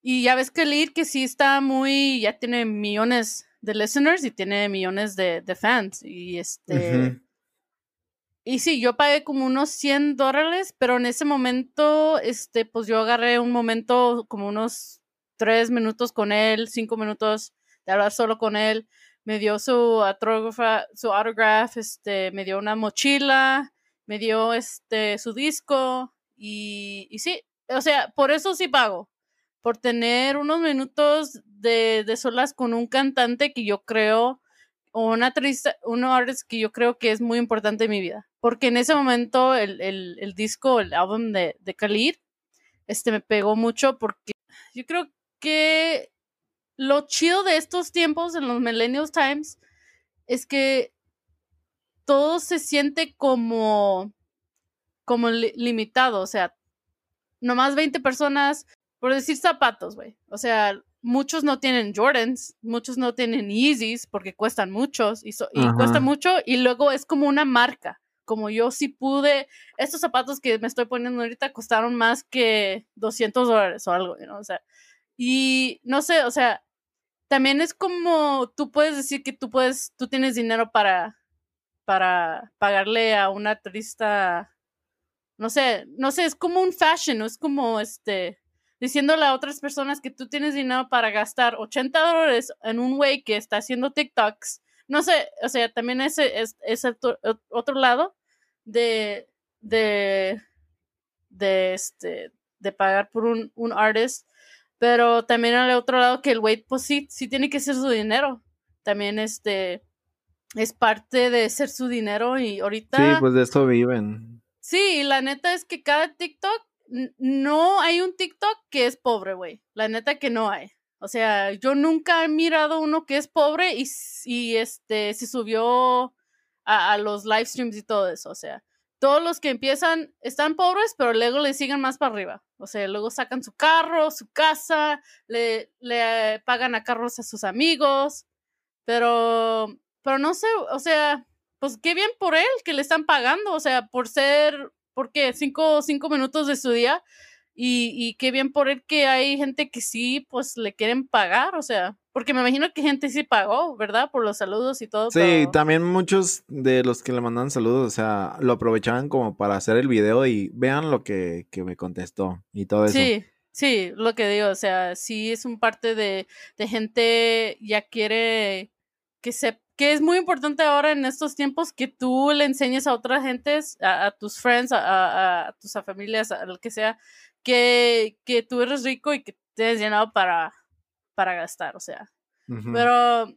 y ya ves Khalid que sí está muy ya tiene millones de listeners y tiene millones de, fans y este y sí, yo pagué como unos 100 dólares, pero en ese momento, este, pues yo agarré un momento, como unos tres minutos con él, cinco minutos de hablar solo con él. Me dio su autógrafa, su autograph, este, me dio una mochila, me dio este, su disco y, y sí, o sea, por eso sí pago, por tener unos minutos de, de solas con un cantante que yo creo o una triste, uno que yo creo que es muy importante en mi vida. Porque en ese momento el, el, el disco, el álbum de, de Khalid, este me pegó mucho porque yo creo que lo chido de estos tiempos en los Millennials Times es que todo se siente como, como limitado, o sea, nomás 20 personas, por decir zapatos, güey. O sea, muchos no tienen Jordans, muchos no tienen Yeezys porque cuestan muchos y, y cuesta mucho y luego es como una marca. Como yo sí pude, estos zapatos que me estoy poniendo ahorita costaron más que 200 dólares o algo, ¿no? O sea, y no sé, o sea, también es como tú puedes decir que tú puedes, tú tienes dinero para, para pagarle a una turista, no sé, no sé, es como un fashion, ¿no? Es como este, diciéndole a otras personas que tú tienes dinero para gastar 80 dólares en un güey que está haciendo TikToks. No sé, o sea, también ese es, otro lado de, de, de, este, de pagar por un, un artist, pero también al otro lado que el güey, pues sí, sí tiene que ser su dinero. También este, es parte de ser su dinero y ahorita... Sí, pues de eso viven. Sí, y la neta es que cada TikTok no hay un TikTok que es pobre, güey. La neta que no hay. O sea, yo nunca he mirado uno que es pobre y, y este se subió a, a los live streams y todo eso. O sea, todos los que empiezan están pobres, pero luego le siguen más para arriba. O sea, luego sacan su carro, su casa, le, le pagan a carros a sus amigos, pero, pero no sé, o sea, pues qué bien por él que le están pagando, o sea, por ser, ¿por qué? Cinco, cinco minutos de su día. Y, y qué bien por él que hay gente que sí, pues le quieren pagar, o sea, porque me imagino que gente sí pagó, ¿verdad? Por los saludos y todo. Sí, también muchos de los que le mandan saludos, o sea, lo aprovechaban como para hacer el video y vean lo que, que me contestó y todo eso. Sí, sí, lo que digo, o sea, sí es un parte de, de gente ya quiere que se que es muy importante ahora en estos tiempos que tú le enseñes a otras gentes, a, a tus friends, a, a, tus familias, a lo que sea, que, que tú eres rico y que tienes llenado para, para gastar, o sea. Pero,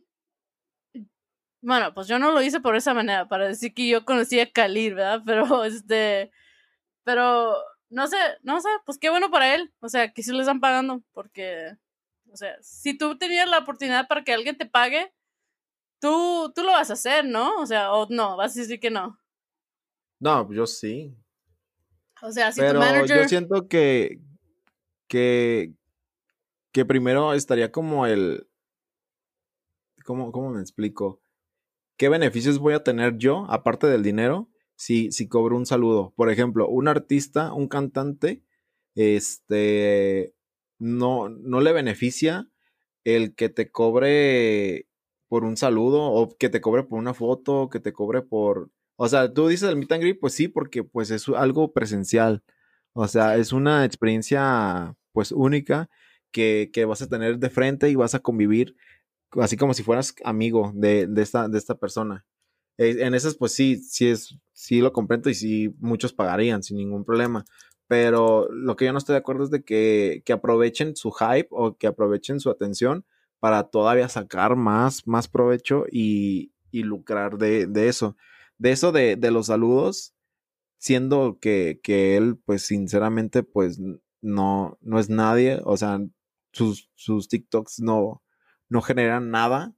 bueno, pues yo no lo hice por esa manera, para decir que yo conocía a Khalil, ¿verdad? Pero, este, pero, no sé, no sé, pues qué bueno para él, o sea, que sí le están pagando, porque, o sea, si tú tenías la oportunidad para que alguien te pague, tú, tú lo vas a hacer, ¿no? O sea, o no, vas a decir que no. No, yo sí. O sea, si Pero tu manager... yo siento que, que, que primero estaría como el, ¿cómo, ¿cómo me explico? ¿Qué beneficios voy a tener yo, aparte del dinero, si, si cobro un saludo? Por ejemplo, un artista, un cantante, este, no, no le beneficia el que te cobre por un saludo o que te cobre por una foto, que te cobre por... O sea, tú dices el meet and greet, pues sí, porque pues es algo presencial. O sea, es una experiencia pues única que, que, vas a tener de frente y vas a convivir así como si fueras amigo de, de, esta, de esta persona. Eh, en esas, pues sí, sí, es, sí lo comprendo y sí muchos pagarían sin ningún problema. Pero lo que yo no estoy de acuerdo es de que, que aprovechen su hype o que aprovechen su atención para todavía sacar más, más provecho y, y lucrar de, de, eso. De eso de, de los saludos, siendo que, que, él, pues sinceramente, pues no, no es nadie. O sea, sus, sus TikToks no, no generan nada.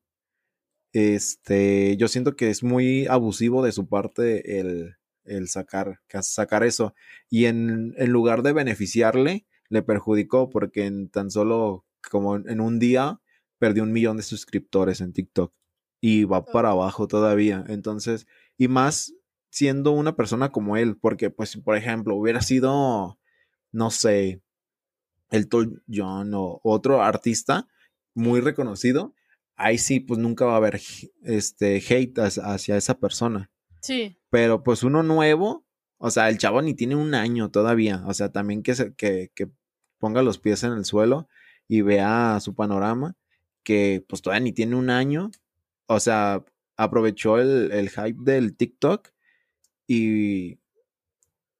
Este, yo siento que es muy abusivo de su parte el, el sacar, sacar eso. Y en, en, lugar de beneficiarle, le perjudicó porque en tan solo como en un día perdió un millón de suscriptores en TikTok. Y va para abajo todavía. Entonces, y más siendo una persona como él, porque pues, por ejemplo, hubiera sido, no sé, Elton John o otro artista muy reconocido, ahí sí, pues nunca va a haber este hate hacia esa persona. Sí. Pero pues uno nuevo, o sea, el chavo ni tiene un año todavía, o sea, también que, se, que, que ponga los pies en el suelo y vea su panorama, que pues todavía ni tiene un año, o sea, aprovechó el, el hype del TikTok y,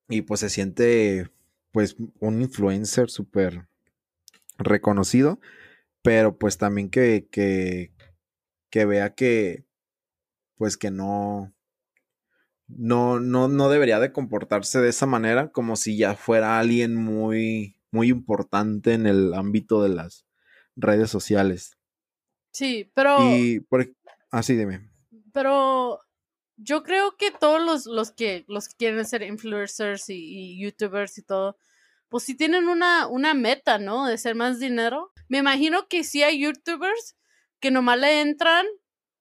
y pues se siente pues un influencer súper reconocido, pero pues también que, que, que vea que pues que no, no, no, no debería de comportarse de esa manera, como si ya fuera alguien muy, muy importante en el ámbito de las redes sociales. Sí, pero. Y por así ah, dime. Pero yo creo que todos los, los que los que quieren ser influencers y, y, youtubers y todo, pues sí tienen una, una meta, ¿no? De ser más dinero. Me imagino que sí hay youtubers que nomás le entran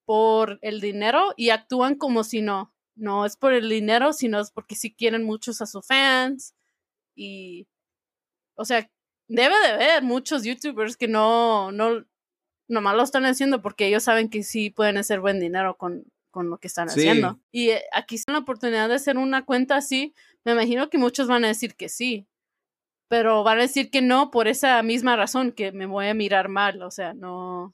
por el dinero y actúan como si no. No es por el dinero, sino es porque sí quieren muchos a sus fans. Y. O sea, debe de haber muchos youtubers que no, no, nomás lo están haciendo porque ellos saben que sí pueden hacer buen dinero con, con lo que están sí. haciendo. Y eh, aquí está la oportunidad de hacer una cuenta así. Me imagino que muchos van a decir que sí, pero van a decir que no por esa misma razón, que me voy a mirar mal, o sea, no.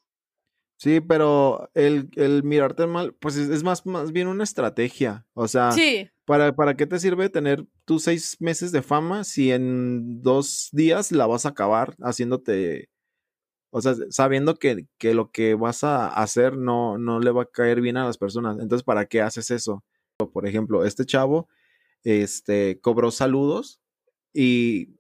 Sí, pero el, el mirarte mal, pues es, es, más, más bien una estrategia. O sea, sí. ¿para, ¿para qué te sirve tener tus seis meses de fama si en dos días la vas a acabar haciéndote o sea, sabiendo que, que, lo que vas a hacer no, no le va a caer bien a las personas. Entonces, ¿para qué haces eso? Por ejemplo, este chavo este, cobró saludos y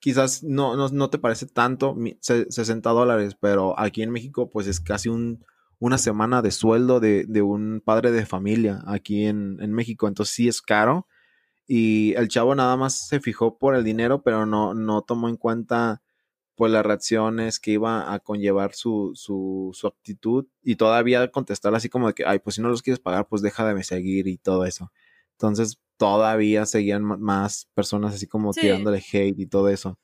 quizás no, no, no te parece tanto, 60 dólares, pero aquí en México pues es casi un, una semana de sueldo de, de un padre de familia aquí en, en, México, entonces sí es caro y el chavo nada más se fijó por el dinero, pero no, no tomó en cuenta pues las reacciones que iba a conllevar su, su, su actitud y todavía contestar así como de que, ay, pues si no los quieres pagar, pues deja de seguir y todo eso. Entonces todavía seguían más personas así como tirándole hate y todo eso.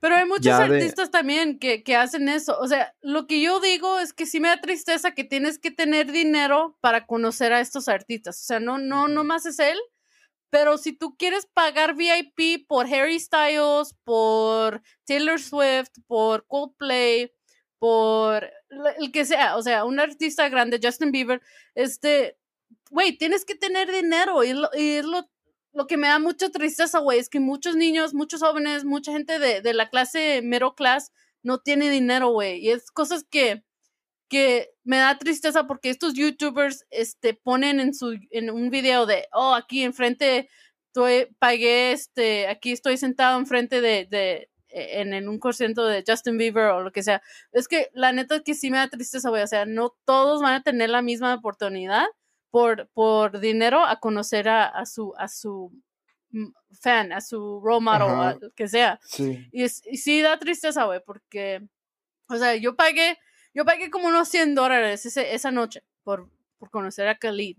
Pero hay muchos artistas también que, que, hacen eso. O sea, lo que yo digo es que sí me da tristeza que tienes que tener dinero para conocer a estos artistas. O sea, no, no, no más es él, pero si tú quieres pagar VIP por Harry Styles, por Taylor Swift, por Coldplay, por el que sea, o sea, un artista grande, Justin Bieber, este, güey, tienes que tener dinero y, es lo, lo que me da mucha tristeza, güey, es que muchos niños, muchos jóvenes, mucha gente de, de la clase middle class no tiene dinero, güey, y es cosas que que me da tristeza porque estos youtubers este, ponen en, su, en un video de, oh, aquí enfrente estoy, pagué, este, aquí estoy sentado enfrente de, de en, en, un concierto de Justin Bieber o lo que sea. Es que la neta es que sí me da tristeza, güey. O sea, no todos van a tener la misma oportunidad por, por dinero a conocer a, a su, a su fan, a su role model, a lo que sea. Sí. Y, es, y sí da tristeza, güey, porque, o sea, yo pagué yo pagué como unos 100 dólares esa noche por, por conocer a Khalid.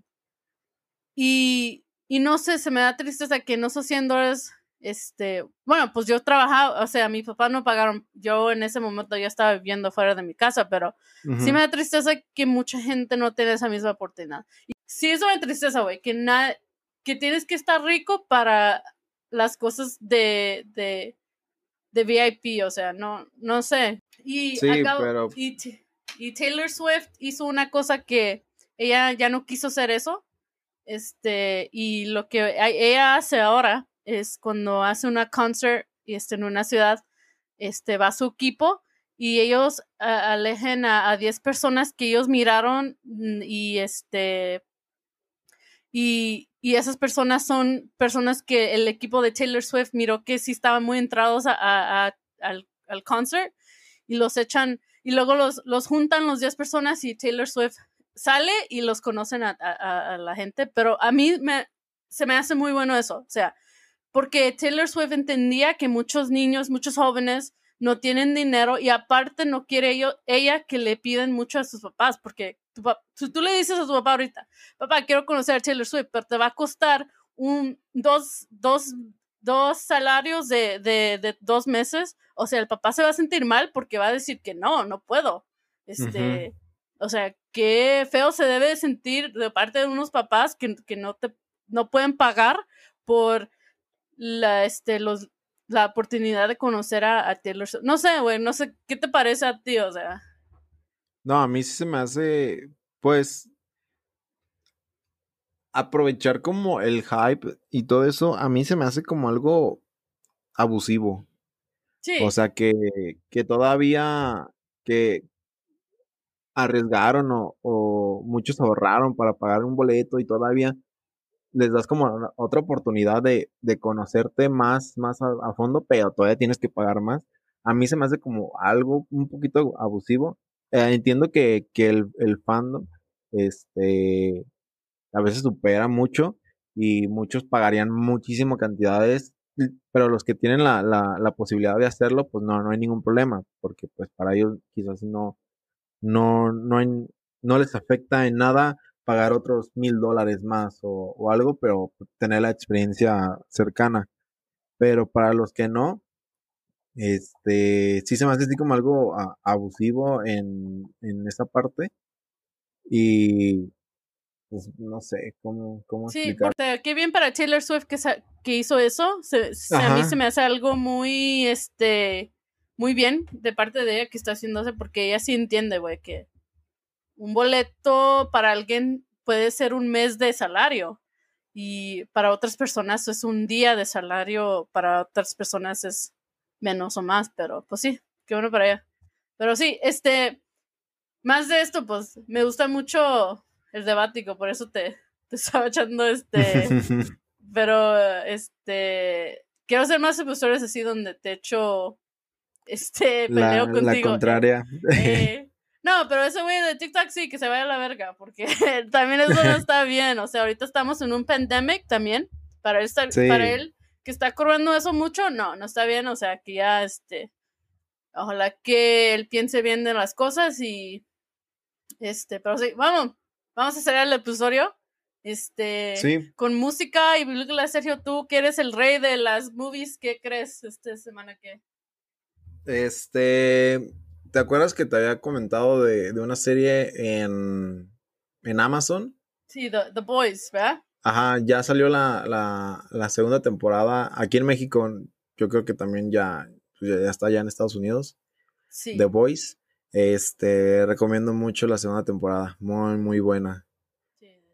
Y, y no sé, se me da tristeza que no esos 100 dólares, este, bueno, pues yo trabajaba, o sea, mi papá no pagaron, yo en ese momento ya estaba viviendo fuera de mi casa, pero sí me da tristeza que mucha gente no tenga esa misma oportunidad. Y sí, eso me da tristeza, güey, que, nada que tienes que estar rico para las cosas de, de, de VIP, o sea, no, no sé. Y, sí, pero... Y Taylor Swift hizo una cosa que ella ya no quiso hacer eso. Este, y lo que ella hace ahora es cuando hace una concert y este, en una ciudad, este, va su equipo y ellos alejen a 10 personas que ellos miraron mm, y este y, y, esas personas son personas que el equipo de Taylor Swift miró que sí estaban muy entrados a, a, al, al concert y los echan y luego los, los juntan los 10 personas y Taylor Swift sale y los conocen a, la gente, pero a mí me, se me hace muy bueno eso, o sea, porque Taylor Swift entendía que muchos niños, muchos jóvenes no tienen dinero y aparte no quiere ello, ella que le piden mucho a sus papás, porque si tú le dices a tu papá ahorita, papá, quiero conocer a Taylor Swift, pero te va a costar un, dos, dos dos salarios de, de, de, dos meses, o sea, el papá se va a sentir mal porque va a decir que no, no puedo. Este, o sea, qué feo se debe sentir de parte de unos papás que, que no te no pueden pagar por la, este, los, la oportunidad de conocer a, a Taylor No sé, güey, no sé, ¿qué te parece a ti? O sea. No, a mí sí se me hace, pues, aprovechar como el hype y todo eso, a mí se me hace como algo abusivo. Sí. O sea, que, que todavía que arriesgaron o, o, muchos ahorraron para pagar un boleto y todavía les das como otra oportunidad de, de conocerte más, más a, fondo, pero todavía tienes que pagar más. A mí se me hace como algo un poquito abusivo. Eh, entiendo que, que el, el fandom, este, a veces supera mucho y muchos pagarían muchísimas cantidades, pero los que tienen la, la, la, posibilidad de hacerlo, pues no, no hay ningún problema, porque pues para ellos quizás no, no, no, no les afecta en nada pagar otros mil dólares más o, algo, pero tener la experiencia cercana. Pero para los que no, este, sí se me hace así como algo abusivo en, en esa parte. Y pues, no sé cómo, cómo sí, explicar. qué bien para Taylor Swift que, que hizo eso. a mí se me hace algo muy, este, muy bien de parte de ella que está haciéndose porque ella sí entiende, güey, que un boleto para alguien puede ser un mes de salario y para otras personas es un día de salario, para otras personas es menos o más, pero pues sí, qué bueno para ella. Pero sí, este, más de esto, pues me gusta mucho el debático, por eso te, te estaba echando este. pero, este. quiero hacer más episodios así donde te echo, este, peleo La, contigo. la contraria. eh, no, pero ese güey de TikTok sí, que se vaya a la verga, porque también eso no está bien. O sea, ahorita estamos en un pandemic también. Para él, estar- Sí. para él que está corriendo eso mucho, no, no está bien. O sea, que ya, este, ojalá que él piense bien de las cosas y, este, pero sí, vamos, vamos a hacer el episodio. Este, Sí, con música y películas, Sergio, tú que eres el rey de las movies, ¿qué crees esta semana que? este, ¿te acuerdas que te había comentado de, de una serie en, en Amazon? Sí, The, The Boys, ¿verdad? Ajá, ya salió la, la, la segunda temporada. Aquí en México, yo creo que también ya, ya, ya está ya en Estados Unidos. Sí. The Voice. Este, recomiendo mucho la segunda temporada. Muy, muy buena.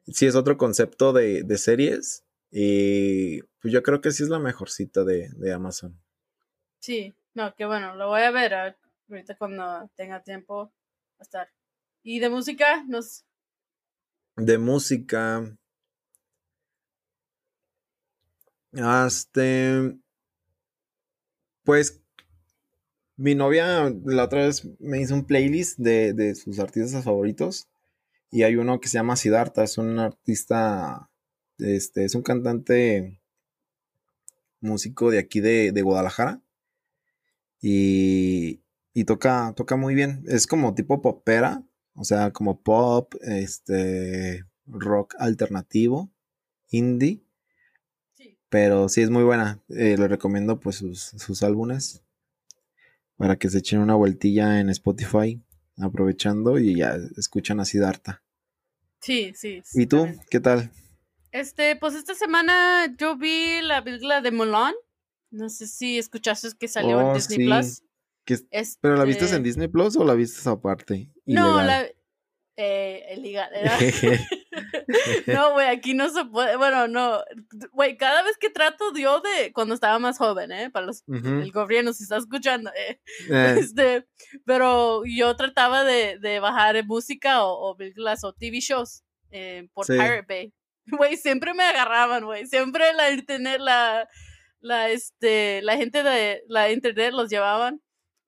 sí. Es otro concepto de, de series. Y pues yo creo que sí es la mejorcita de, de Amazon. Sí, no, qué bueno, lo voy a ver ahorita cuando tenga tiempo a estar. ¿Y de música? Nos... De música. Este. Pues. Mi novia la otra vez me hizo un playlist de, de sus artistas favoritos. Y hay uno que se llama Siddhartha. Es un artista. Este. Es un cantante. Músico de aquí de, de Guadalajara. Y. Y toca, toca muy bien. Es como tipo popera. O sea, como pop. Este. Rock alternativo. Indie. Sí. Pero sí es muy buena. Eh, le recomiendo pues sus, sus álbumes. Para que se echen una vueltilla en Spotify. Aprovechando y ya escuchan a Siddhartha. Sí, sí. ¿Y tú? ¿Qué tal? Este, pues esta semana yo vi la película de Mulan. No sé si escuchaste que salió en Oh, Disney sí. Plus. ¿Qué- ¿Pero la viste Este, en Disney Plus o la viste aparte? No, la. Eh. no, güey, aquí no se puede. Bueno, no. Güey, cada vez que trato yo de. Cuando estaba más joven, ¿eh? Para los, Ujú. el gobierno, si está escuchando, ¿eh? Eh, Este, pero yo trataba de, de bajar música o, o películas o TV shows eh, por Sí. Pirate Bay. Güey, siempre me agarraban, güey. Siempre la internet, la, la, este, la gente de la internet los llevaban.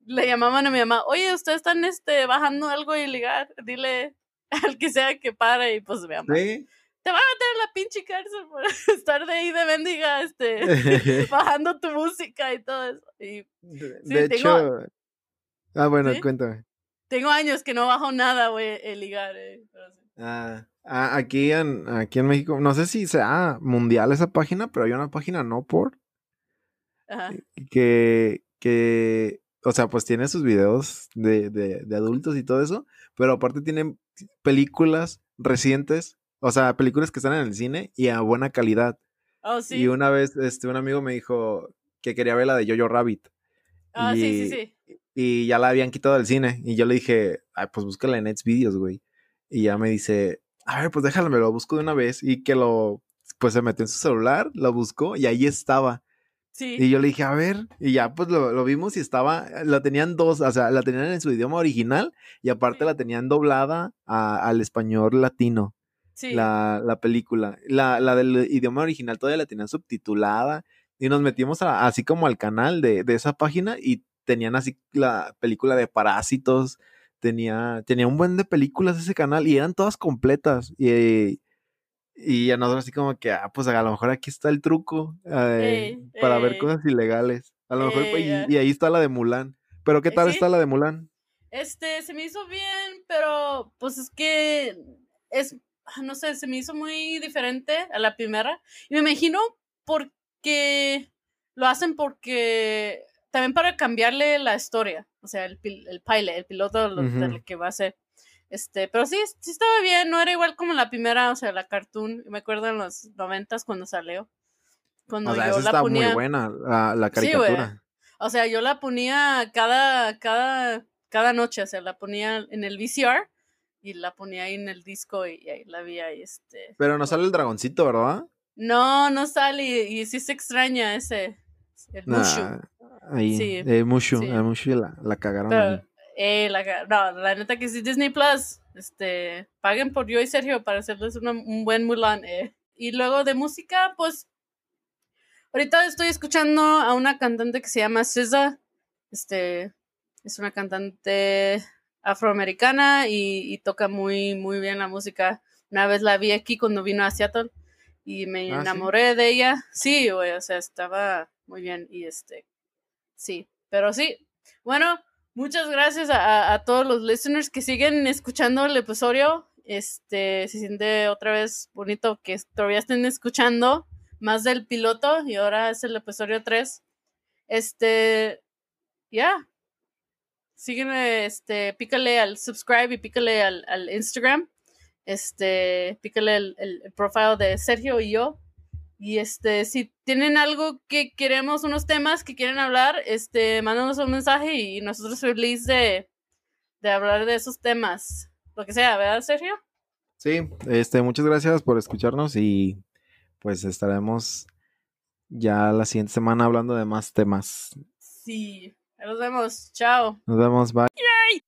Le llamaban a mi mamá, oye, ustedes están este, bajando algo ilegal. Dile al que sea que pare. Y pues mamá, sí. te va a meter en la pinche cárcel por estar de ahí de mendiga, este, bajando tu música y todo eso. Y De, Sí, de tengo- hecho. Ah, bueno, ¿Sí? cuéntame. Tengo años que no bajo nada, güey, el ligar, eh. pero sí. Ah, ah, aquí, en, aquí en México, no sé si sea mundial esa página, pero hay una página no por Ajá. que, que, o sea, pues tiene sus videos de, de, de adultos y todo eso, pero aparte tienen películas recientes, o sea, películas que están en el cine y a buena calidad. Oh, sí. Y una vez, este, un amigo me dijo que quería ver la de Jojo Rabbit. Ah, sí, sí, y- sí. Y ya la habían quitado del cine. Y yo le dije, ay, pues búscala en Xvideos, güey. Y ya me dice, a ver, pues déjala, me lo busco de una vez. Y que lo, pues se metió en su celular, lo buscó y ahí estaba. Sí. Y yo le dije, a ver, y ya pues lo, lo vimos y estaba, la tenían dos, o sea, la tenían en su idioma original y aparte Sí. la tenían doblada a- al español latino, sí. la, la película. La, la del idioma original todavía la tenían subtitulada y nos metimos a- así como al canal de, de esa página y tenían así la película de Parásitos, tenía, tenía un buen de películas ese canal y eran todas completas y... Y a nosotros así como que, ah, pues a lo mejor aquí está el truco eh, Ey, para ver ey. cosas ilegales. A lo mejor, pues, Ey, y, y ahí está la de Mulan. Pero ¿qué Eh, tal sí. está la de Mulan? Este, se me hizo bien, pero pues es que es, ah, no sé, se me hizo muy diferente a la primera. Y me imagino porque lo hacen porque también para cambiarle la historia, o sea, el, el pilot, el piloto lo que va a ser. Este, pero sí, sí estaba bien, no era igual como la primera, o sea, la cartoon. Me acuerdo en los noventas cuando salió. Cuando O sea, yo esa la está ponía. muy buena, la, la Sí, güey. caricatura. O sea, yo la ponía cada, cada, cada noche, o sea, la ponía en el VCR y la ponía ahí en el disco y, y ahí la vi ahí, este. Pero no sale el dragoncito, ¿verdad? No, no sale y, y sí se extraña ese, el Mushu. Nah, ahí, Sí, eh, Mushu, sí. eh, Mushu la, la cagaron Pero, ahí. Eh, la, no, la neta que sí, Disney Plus, este, paguen por yo y Sergio para hacerles una- un buen Mulan, eh. Y luego de música, pues, Ahorita estoy escuchando a una cantante que se llama SZA. Este es una cantante afroamericana y, toca muy, muy bien la música. Una vez la vi aquí cuando vino a Seattle y me ah, enamoré de ella. Sí, güey, o sea, estaba muy bien y este, sí, pero sí. Bueno, muchas gracias a, todos los listeners que siguen escuchando el episodio. Este, se siente otra vez bonito que todavía estén escuchando más del piloto y ahora es el episodio 3. Este, ya. Sígueme, este, pícale al subscribe y pícale al, Instagram. Este, pícale el, el, profile de Sergio y yo. Y este, si tienen algo que queremos, unos temas que quieren hablar, este, mándanos un mensaje y nosotros felices de, de hablar de esos temas. Lo que sea, ¿verdad, Sergio? Sí, este, muchas gracias por escucharnos y pues estaremos ya la siguiente semana hablando de más temas. Sí, nos vemos. Chao. Nos vemos. Bye.